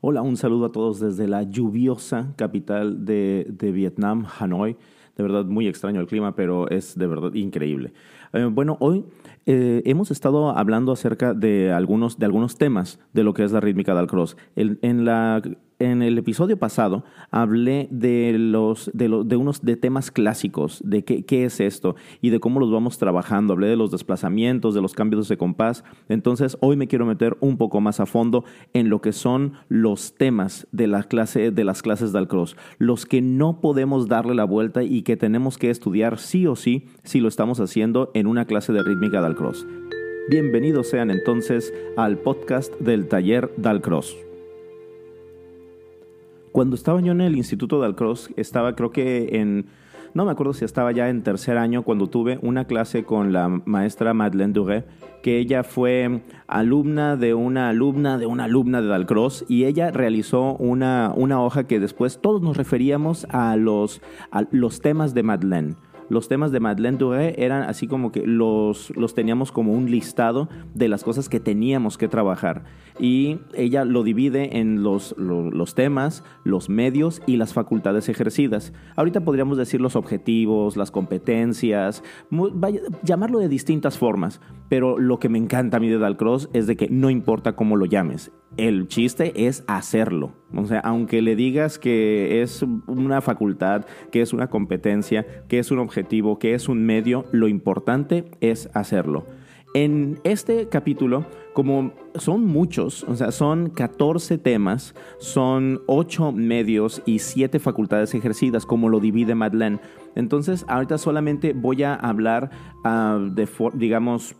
Hola, un saludo a todos desde la lluviosa capital de, de Vietnam, Hanoi. De verdad, muy extraño el clima, pero es de verdad increíble. Eh, bueno, hoy eh, hemos estado hablando acerca de algunos, de algunos temas de lo que es la rítmica del cross. en la en el episodio pasado hablé de los de, de unos de temas clásicos, de qué, qué, es esto y de cómo los vamos trabajando. Hablé de los desplazamientos, de los cambios de compás. Entonces, hoy me quiero meter un poco más a fondo en lo que son los temas de la clase de las clases del cross, los que no podemos darle la vuelta y que tenemos que estudiar sí o sí si lo estamos haciendo en una clase de rítmica del cross. Bienvenidos sean entonces al podcast del taller Dalcross. Cuando estaba yo en el Instituto de estaba creo que en, no me acuerdo si estaba ya en tercer año, cuando tuve una clase con la maestra Madeleine Duré, que ella fue alumna de una alumna de una alumna de Dalcross y ella realizó una, una hoja que después todos nos referíamos a los, a los temas de Madeleine los temas de Madeleine Duré eran así como que los, los teníamos como un listado de las cosas que teníamos que trabajar. Y ella lo divide en los, los, temas, los medios y las facultades ejercidas. Ahorita podríamos decir los objetivos, las competencias, llamarlo de distintas formas. Pero lo que me encanta a mí de Dalcross es de que no importa cómo lo llames el chiste es hacerlo. O sea, aunque le digas que es una facultad, que es una competencia, que es un objetivo, que es un medio, lo importante es hacerlo. En este capítulo, como son muchos, o sea, son 14 temas, son 8 medios y 7 facultades ejercidas, como lo divide Madeleine. Entonces, ahorita solamente voy a hablar ah, de, digamos,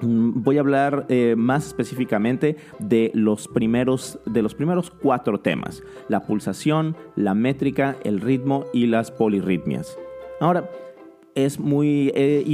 voy a hablar eh, más específicamente de los, primeros, de los primeros cuatro temas, la pulsación, la métrica, el ritmo y las polirritmias. Ahora, es muy... Eh,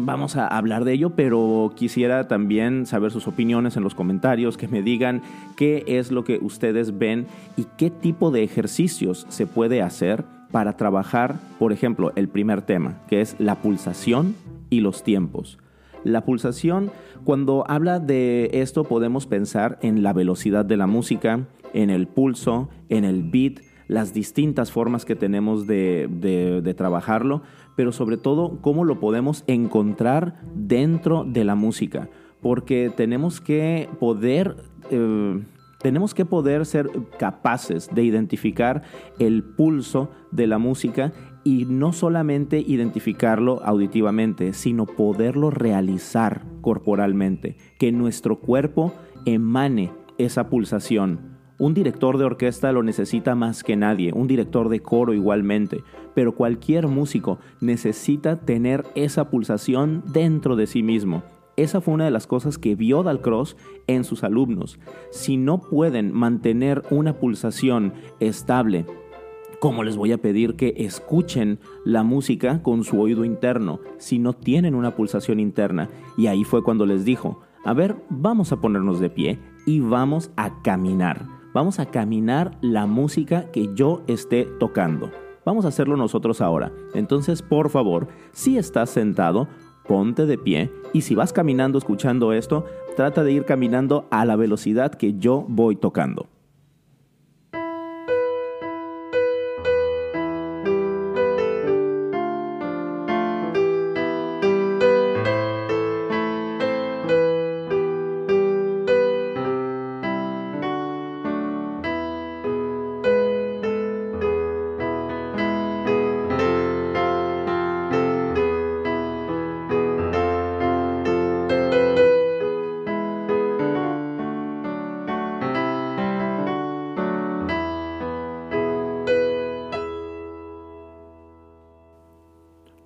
vamos a hablar de ello, pero quisiera también saber sus opiniones en los comentarios, que me digan qué es lo que ustedes ven y qué tipo de ejercicios se puede hacer para trabajar, por ejemplo, el primer tema, que es la pulsación y los tiempos. La pulsación, cuando habla de esto podemos pensar en la velocidad de la música, en el pulso, en el beat, las distintas formas que tenemos de, trabajarlo, pero sobre todo cómo lo podemos encontrar dentro de la música, porque tenemos que poder... Eh, tenemos que poder ser capaces de identificar el pulso de la música y no solamente identificarlo auditivamente, sino poderlo realizar corporalmente, que nuestro cuerpo emane esa pulsación. Un director de orquesta lo necesita más que nadie, un director de coro igualmente, pero cualquier músico necesita tener esa pulsación dentro de sí mismo. Esa fue una de las cosas que vio Dalcross en sus alumnos. Si no pueden mantener una pulsación estable, ¿Cómo les voy a pedir que escuchen la música con su oído interno si no tienen una pulsación interna? Y ahí fue cuando les dijo, a ver, vamos a ponernos de pie y vamos a caminar. Vamos a caminar la música que yo esté tocando. Vamos a hacerlo nosotros ahora. Entonces, por favor, si estás sentado, ponte de pie y si vas caminando escuchando esto, trata de ir caminando a la velocidad que yo voy tocando.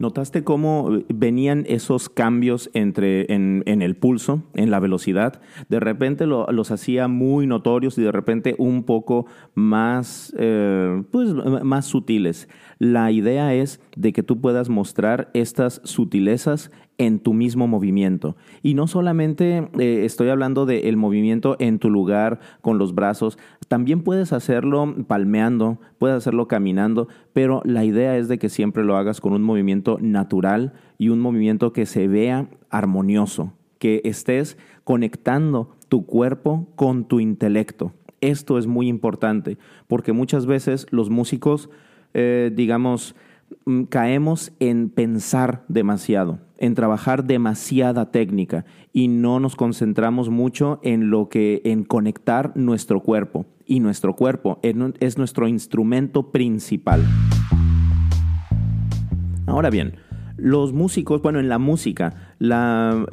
¿Notaste cómo venían esos cambios entre, en, el pulso, en la velocidad? De repente los hacía muy notorios y de repente un poco más, eh, pues, más sutiles. La idea es de que tú puedas mostrar estas sutilezas en tu mismo movimiento. Y no solamente eh, estoy hablando del movimiento en tu lugar con los brazos, también puedes hacerlo palmeando, puedes hacerlo caminando, pero la idea es de que siempre lo hagas con un movimiento natural y un movimiento que se vea armonioso, que estés conectando tu cuerpo con tu intelecto. Esto es muy importante porque muchas veces los músicos, eh, digamos, caemos en pensar demasiado, en trabajar demasiada técnica y no nos concentramos mucho en lo que en conectar nuestro cuerpo y nuestro cuerpo es nuestro instrumento principal. Ahora bien, los músicos, bueno, en la música, la,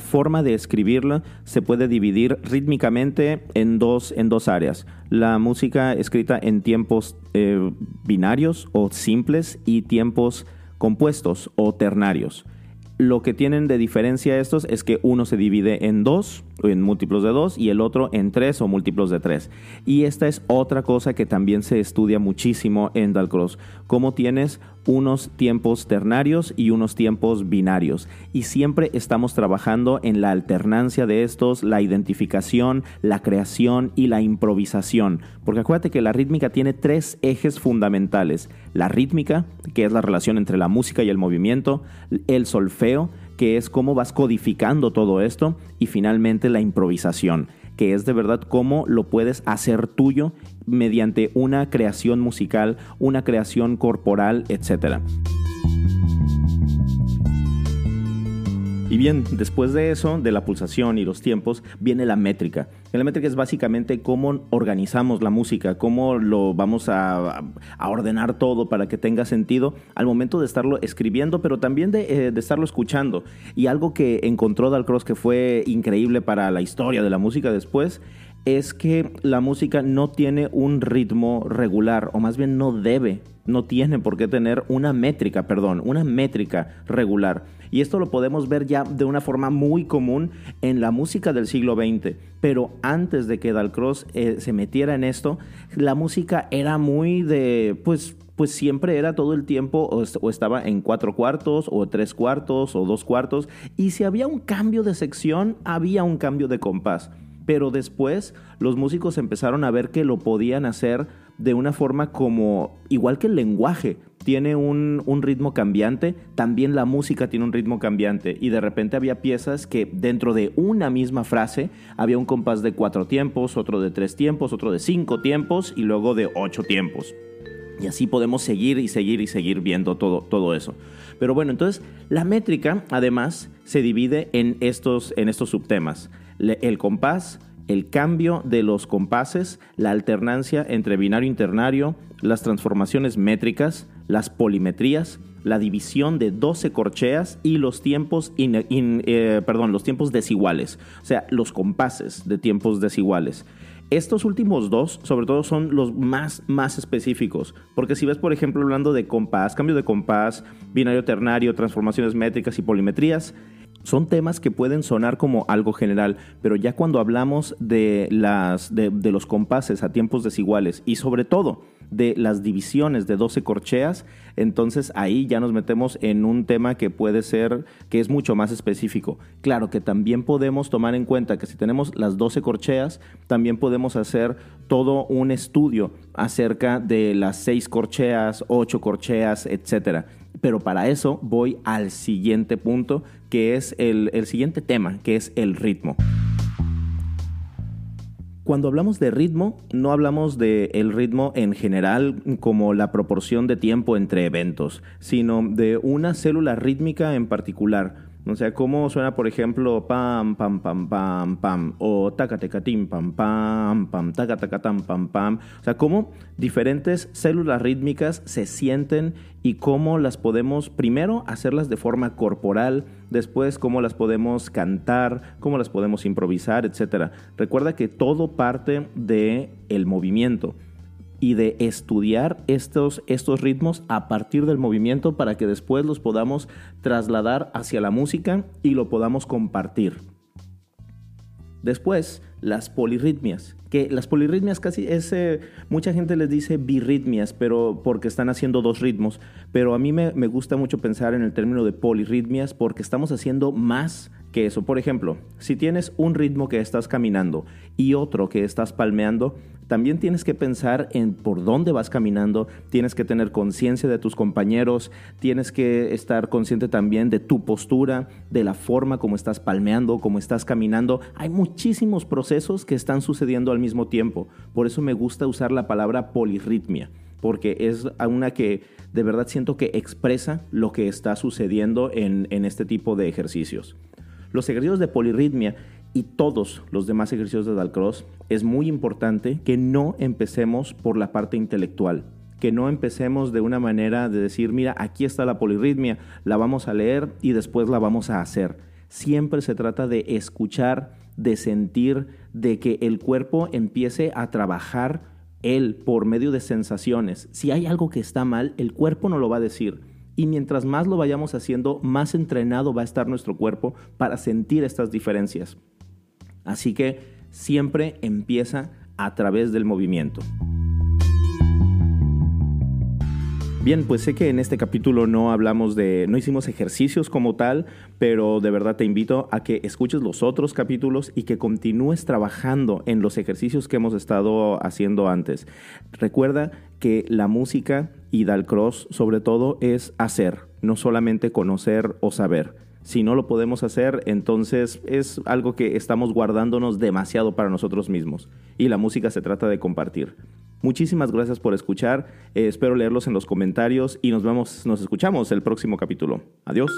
forma de escribirla se puede dividir rítmicamente en dos, en dos áreas. La música escrita en tiempos eh, binarios o simples y tiempos compuestos o ternarios. Lo que tienen de diferencia estos es que uno se divide en dos, en múltiplos de dos, y el otro en tres o múltiplos de tres. Y esta es otra cosa que también se estudia muchísimo en Dalcross, cómo tienes unos tiempos ternarios y unos tiempos binarios. Y siempre estamos trabajando en la alternancia de estos, la identificación, la creación y la improvisación. Porque acuérdate que la rítmica tiene tres ejes fundamentales. La rítmica, que es la relación entre la música y el movimiento, el solfeo, que es cómo vas codificando todo esto, y finalmente la improvisación que es de verdad cómo lo puedes hacer tuyo mediante una creación musical, una creación corporal, etc. Y bien, después de eso, de la pulsación y los tiempos, viene la métrica. La métrica es básicamente cómo organizamos la música, cómo lo vamos a, ordenar todo para que tenga sentido al momento de estarlo escribiendo, pero también de, eh, de estarlo escuchando. Y algo que encontró Dalcross que fue increíble para la historia de la música después es que la música no tiene un ritmo regular, o más bien no debe, no tiene por qué tener una métrica, perdón, una métrica regular. Y esto lo podemos ver ya de una forma muy común en la música del siglo XX. Pero antes de que Dalcross eh, se metiera en esto, la música era muy de, pues, pues siempre era todo el tiempo o, estaba en cuatro cuartos o tres cuartos o dos cuartos. Y si había un cambio de sección, había un cambio de compás. Pero después los músicos empezaron a ver que lo podían hacer de una forma como, igual que el lenguaje, tiene un, ritmo cambiante, también la música tiene un ritmo cambiante. Y de repente había piezas que dentro de una misma frase había un compás de cuatro tiempos, otro de tres tiempos, otro de cinco tiempos y luego de ocho tiempos. Y así podemos seguir y seguir y seguir viendo todo, todo eso. Pero bueno, entonces la métrica además se divide en estos, en estos subtemas el compás, el cambio de los compases, la alternancia entre binario internario, las transformaciones métricas, las polimetrías, la división de 12 corcheas y los tiempos, eh, perdón, los tiempos desiguales, o sea, los compases de tiempos desiguales. Estos últimos dos, sobre todo, son los más, más específicos. Porque si ves, por ejemplo, hablando de compás, cambio de compás, binario ternario, transformaciones métricas y polimetrías, son temas que pueden sonar como algo general, pero ya cuando hablamos de, las, de, los compases a tiempos desiguales y sobre todo de las divisiones de 12 corcheas, entonces ahí ya nos metemos en un tema que puede ser, que es mucho más específico. Claro que también podemos tomar en cuenta que si tenemos las 12 corcheas, también podemos hacer todo un estudio acerca de las 6 corcheas, 8 corcheas, etcétera pero para eso voy al siguiente punto, que es el, siguiente tema, que es el ritmo. Cuando hablamos de ritmo, no hablamos del el ritmo en general como la proporción de tiempo entre eventos, sino de una célula rítmica en particular. O sea, cómo suena, por ejemplo, pam, pam, pam, pam, pam, o tacatecatim, pam, pam, pam, tacatecatam, pam, pam. O sea, cómo diferentes células rítmicas se sienten y cómo las podemos, primero, hacerlas de forma corporal, después, cómo las podemos cantar, cómo las podemos improvisar, etc. Recuerda que todo parte del el movimiento y de estudiar estos, estos ritmos a partir del movimiento para que después los podamos trasladar hacia la música y lo podamos compartir. Después, las polirritmias, que las polirritmias casi es, mucha gente les dice birritmias, pero porque están haciendo dos ritmos, pero a mí me, me gusta mucho pensar en el término de polirritmias porque estamos haciendo más que eso. Por ejemplo, si tienes un ritmo que estás caminando y otro que estás palmeando, también tienes que pensar en por dónde vas caminando, tienes que tener conciencia de tus compañeros, tienes que estar consciente también de tu postura, de la forma como estás palmeando, como estás caminando. Hay muchísimos procesos que están sucediendo al tiempo. Por eso me gusta usar la palabra polirritmia, porque es una que de verdad siento que expresa lo que está sucediendo en, en este tipo de ejercicios. Los ejercicios de polirritmia y todos los demás ejercicios de Dalcross, es muy importante que no empecemos por la parte intelectual, que no empecemos de una manera de decir, mira, aquí está la polirritmia, la vamos a leer y después la vamos a hacer. Siempre se trata de escuchar, de sentir, de que el cuerpo empiece a trabajar él por medio de sensaciones. Si hay algo que está mal, el cuerpo no lo va a decir. Y mientras más lo vayamos haciendo, más entrenado va a estar nuestro cuerpo para sentir estas diferencias. Así que siempre empieza a través del movimiento. Bien, pues sé que en este capítulo no hablamos de, no hicimos ejercicios como tal, pero de verdad te invito a que escuches los otros capítulos y que continúes trabajando en los ejercicios que hemos estado haciendo antes. Recuerda que la música y Dalcross sobre todo es hacer, no solamente conocer o saber. Si no lo podemos hacer, entonces es algo que estamos guardándonos demasiado para nosotros mismos. Y la música se trata de compartir. Muchísimas gracias por escuchar. Eh, espero leerlos en los comentarios y nos vemos, nos escuchamos el próximo capítulo. Adiós.